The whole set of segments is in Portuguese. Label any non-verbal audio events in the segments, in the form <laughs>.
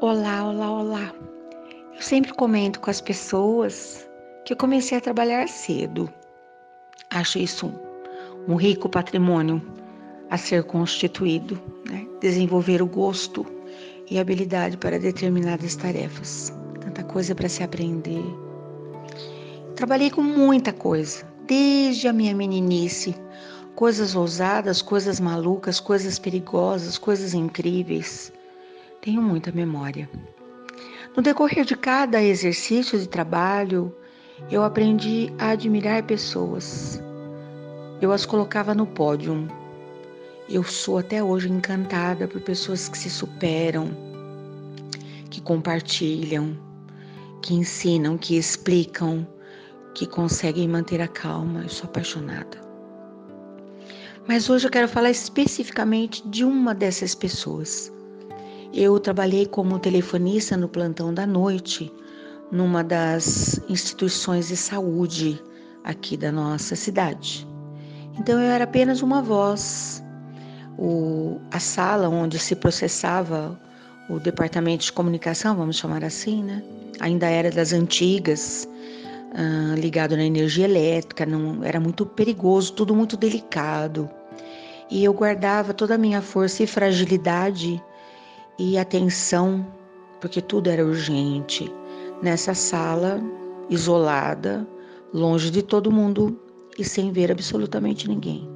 Olá, olá, olá. Eu sempre comento com as pessoas que eu comecei a trabalhar cedo. Acho isso um, um rico patrimônio a ser constituído, né? desenvolver o gosto e habilidade para determinadas tarefas. Tanta coisa para se aprender. Trabalhei com muita coisa, desde a minha meninice. Coisas ousadas, coisas malucas, coisas perigosas, coisas incríveis tenho muita memória. No decorrer de cada exercício de trabalho, eu aprendi a admirar pessoas. Eu as colocava no pódio. Eu sou até hoje encantada por pessoas que se superam, que compartilham, que ensinam, que explicam, que conseguem manter a calma. Eu sou apaixonada. Mas hoje eu quero falar especificamente de uma dessas pessoas eu trabalhei como telefonista no plantão da noite, numa das instituições de saúde aqui da nossa cidade. Então eu era apenas uma voz. O, a sala onde se processava o departamento de comunicação, vamos chamar assim, né? Ainda era das antigas, uh, ligado na energia elétrica, não era muito perigoso, tudo muito delicado. E eu guardava toda a minha força e fragilidade e atenção, porque tudo era urgente, nessa sala isolada, longe de todo mundo e sem ver absolutamente ninguém.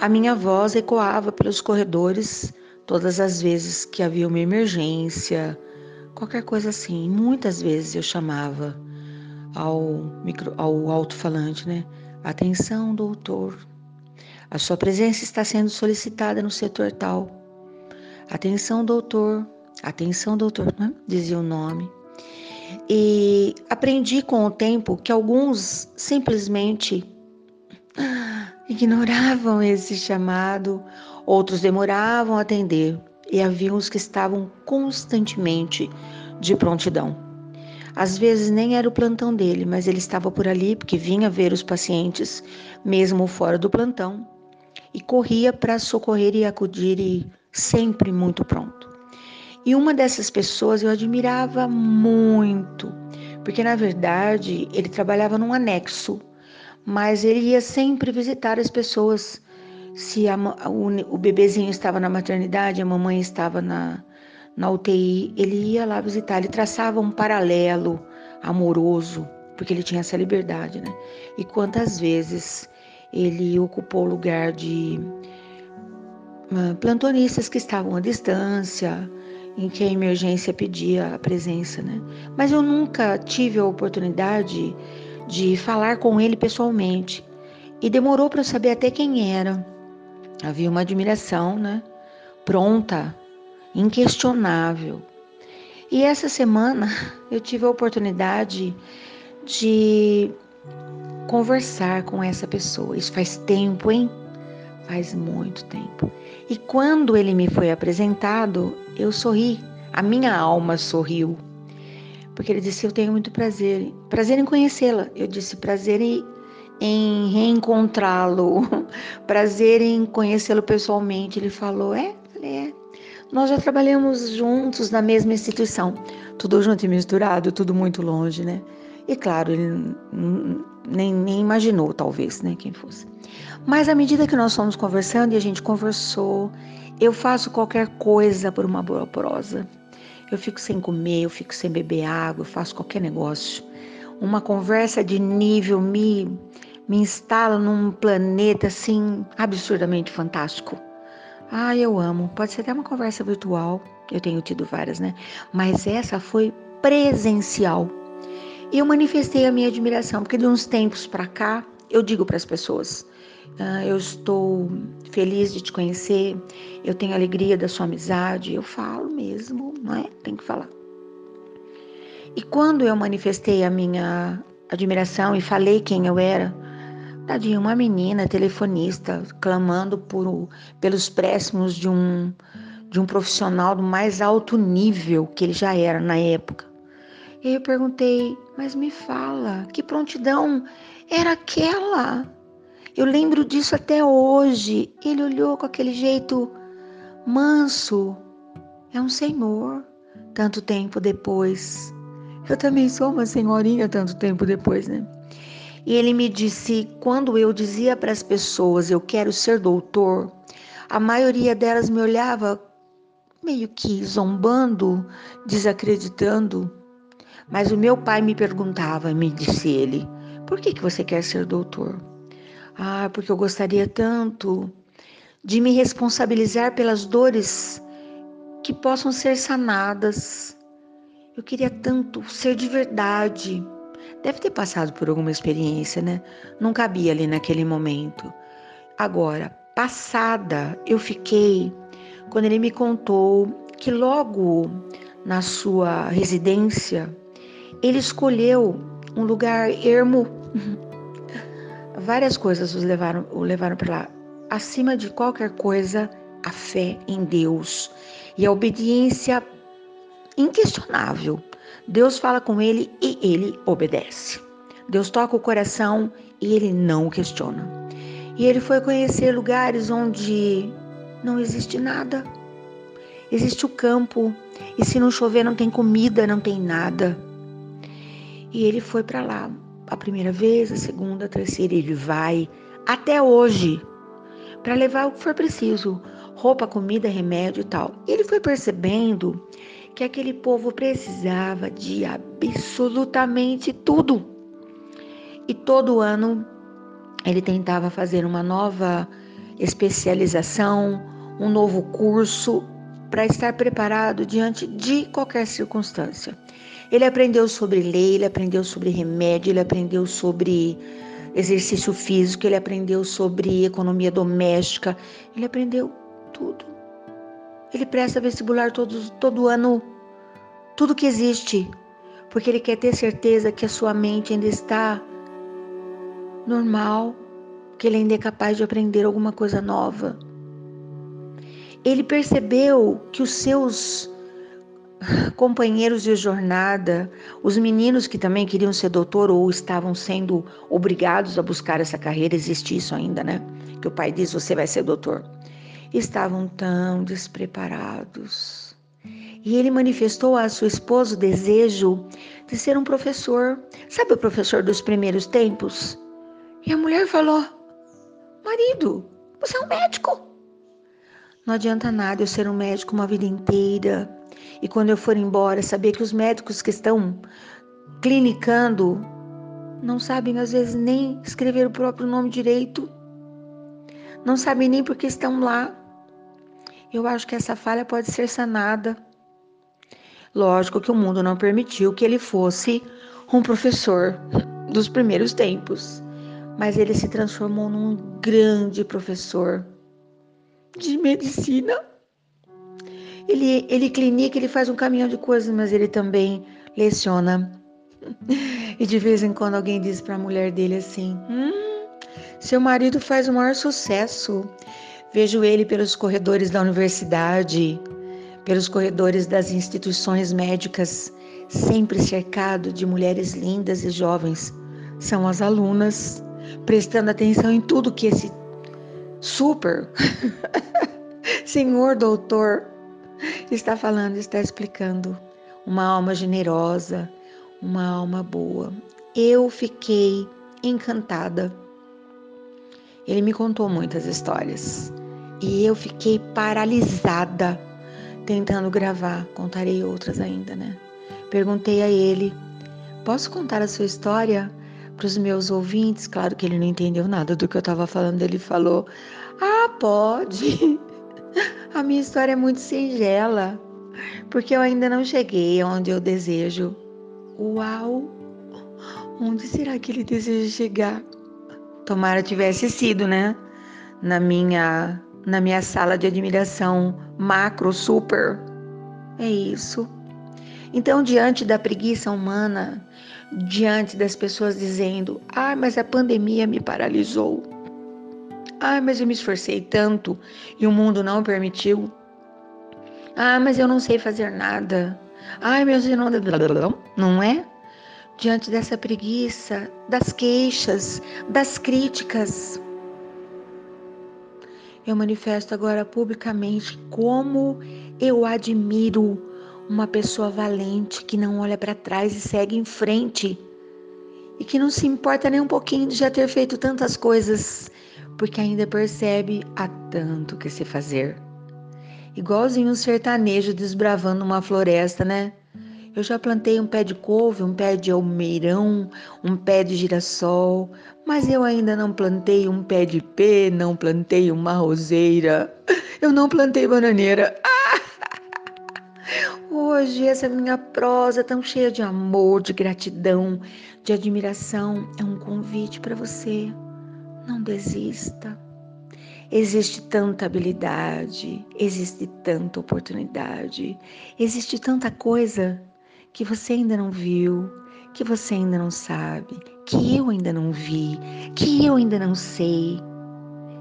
A minha voz ecoava pelos corredores todas as vezes que havia uma emergência, qualquer coisa assim. Muitas vezes eu chamava ao, micro, ao alto-falante, né? Atenção, doutor. A sua presença está sendo solicitada no setor tal. Atenção, doutor, atenção, doutor, né? dizia o nome. E aprendi com o tempo que alguns simplesmente ignoravam esse chamado, outros demoravam a atender e havia os que estavam constantemente de prontidão. Às vezes nem era o plantão dele, mas ele estava por ali porque vinha ver os pacientes, mesmo fora do plantão, e corria para socorrer e acudir e sempre muito pronto. E uma dessas pessoas eu admirava muito, porque na verdade ele trabalhava num anexo, mas ele ia sempre visitar as pessoas. Se a, o, o bebezinho estava na maternidade, a mamãe estava na, na UTI, ele ia lá visitar, ele traçava um paralelo amoroso, porque ele tinha essa liberdade, né? E quantas vezes ele ocupou o lugar de plantonistas que estavam à distância, em que a emergência pedia a presença, né? Mas eu nunca tive a oportunidade de falar com ele pessoalmente e demorou para eu saber até quem era. Havia uma admiração, né? Pronta, inquestionável. E essa semana <laughs> eu tive a oportunidade de conversar com essa pessoa. Isso faz tempo, hein? Faz muito tempo. E quando ele me foi apresentado, eu sorri, a minha alma sorriu. Porque ele disse: Eu tenho muito prazer, prazer em conhecê-la. Eu disse: Prazer em, em reencontrá-lo, <laughs> prazer em conhecê-lo pessoalmente. Ele falou: É, falei, é. Nós já trabalhamos juntos na mesma instituição, tudo junto e misturado, tudo muito longe, né? E claro, ele nem, nem imaginou, talvez, né, quem fosse. Mas à medida que nós fomos conversando e a gente conversou, eu faço qualquer coisa por uma boa prosa. Eu fico sem comer, eu fico sem beber água, eu faço qualquer negócio. Uma conversa de nível me, me instala num planeta assim absurdamente fantástico. Ah, eu amo. Pode ser até uma conversa virtual, eu tenho tido várias, né? Mas essa foi presencial. E eu manifestei a minha admiração, porque de uns tempos para cá, eu digo para as pessoas: ah, eu estou feliz de te conhecer, eu tenho alegria da sua amizade, eu falo mesmo, não é? Tem que falar. E quando eu manifestei a minha admiração e falei quem eu era, tadinha, uma menina telefonista clamando por, pelos préstimos de um, de um profissional do mais alto nível que ele já era na época. E eu perguntei, mas me fala, que prontidão era aquela? Eu lembro disso até hoje. Ele olhou com aquele jeito manso. é um senhor tanto tempo depois. Eu também sou uma senhorinha tanto tempo depois, né? E ele me disse: quando eu dizia para as pessoas eu quero ser doutor, a maioria delas me olhava meio que zombando, desacreditando. Mas o meu pai me perguntava, me disse ele, por que, que você quer ser doutor? Ah, porque eu gostaria tanto de me responsabilizar pelas dores que possam ser sanadas. Eu queria tanto ser de verdade. Deve ter passado por alguma experiência, né? Não cabia ali naquele momento. Agora, passada, eu fiquei quando ele me contou que logo na sua residência ele escolheu um lugar ermo. Várias coisas os levaram, o levaram para lá. Acima de qualquer coisa, a fé em Deus e a obediência inquestionável. Deus fala com ele e ele obedece. Deus toca o coração e ele não questiona. E ele foi conhecer lugares onde não existe nada. Existe o campo, e se não chover não tem comida, não tem nada. E ele foi para lá a primeira vez, a segunda, a terceira, ele vai até hoje para levar o que for preciso, roupa, comida, remédio e tal. Ele foi percebendo que aquele povo precisava de absolutamente tudo. E todo ano ele tentava fazer uma nova especialização, um novo curso para estar preparado diante de qualquer circunstância. Ele aprendeu sobre lei, ele aprendeu sobre remédio, ele aprendeu sobre exercício físico, ele aprendeu sobre economia doméstica, ele aprendeu tudo. Ele presta vestibular todo, todo ano, tudo que existe, porque ele quer ter certeza que a sua mente ainda está normal, que ele ainda é capaz de aprender alguma coisa nova. Ele percebeu que os seus companheiros de jornada, os meninos que também queriam ser doutor ou estavam sendo obrigados a buscar essa carreira, existe isso ainda, né? Que o pai diz: você vai ser doutor. Estavam tão despreparados. E ele manifestou a sua esposa o desejo de ser um professor. Sabe o professor dos primeiros tempos? E a mulher falou: Marido, você é um médico. Não adianta nada eu ser um médico uma vida inteira e quando eu for embora, saber que os médicos que estão clinicando não sabem às vezes nem escrever o próprio nome direito, não sabem nem porque estão lá. Eu acho que essa falha pode ser sanada. Lógico que o mundo não permitiu que ele fosse um professor dos primeiros tempos, mas ele se transformou num grande professor de medicina ele, ele clinica, ele faz um caminhão de coisas, mas ele também leciona. <laughs> E de vez em quando alguém diz para a mulher dele assim: hum, seu marido faz o maior sucesso. Vejo ele pelos corredores da universidade, pelos corredores das instituições médicas, sempre cercado de mulheres lindas e jovens. São as alunas, prestando atenção em tudo que esse super <laughs> senhor doutor está falando, está explicando. Uma alma generosa, uma alma boa. Eu fiquei encantada. Ele me contou muitas histórias e eu fiquei paralisada tentando gravar. Contarei outras ainda, né? Perguntei a ele: Posso contar a sua história para os meus ouvintes? Claro que ele não entendeu nada do que eu estava falando. Ele falou: Ah, pode. <laughs> A minha história é muito singela, porque eu ainda não cheguei onde eu desejo. Uau! Onde será que ele deseja chegar? Tomara tivesse sido, né? Na minha na minha sala de admiração macro super. É isso. Então, diante da preguiça humana, diante das pessoas dizendo: "Ah, mas a pandemia me paralisou". Ah, mas eu me esforcei tanto e o mundo não permitiu. Ah, mas eu não sei fazer nada. Ai, meu não, não é? Diante dessa preguiça, das queixas, das críticas, Eu manifesto agora publicamente como eu admiro uma pessoa valente que não olha para trás e segue em frente e que não se importa nem um pouquinho de já ter feito tantas coisas, porque ainda percebe há tanto que se fazer. Igualzinho um sertanejo desbravando uma floresta, né? Eu já plantei um pé de couve, um pé de almeirão, um pé de girassol, mas eu ainda não plantei um pé de pé, não plantei uma roseira, eu não plantei bananeira. Hoje essa minha prosa tão cheia de amor, de gratidão, de admiração é um convite para você. Não desista. Existe tanta habilidade, existe tanta oportunidade, existe tanta coisa que você ainda não viu, que você ainda não sabe, que eu ainda não vi, que eu ainda não sei.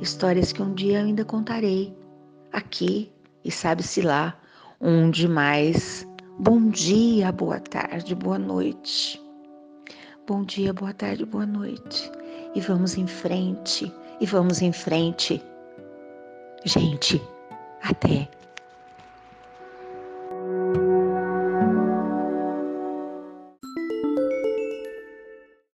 Histórias que um dia eu ainda contarei aqui e sabe-se lá onde mais. Bom dia, boa tarde, boa noite. Bom dia, boa tarde, boa noite. E vamos em frente, e vamos em frente. Gente, até.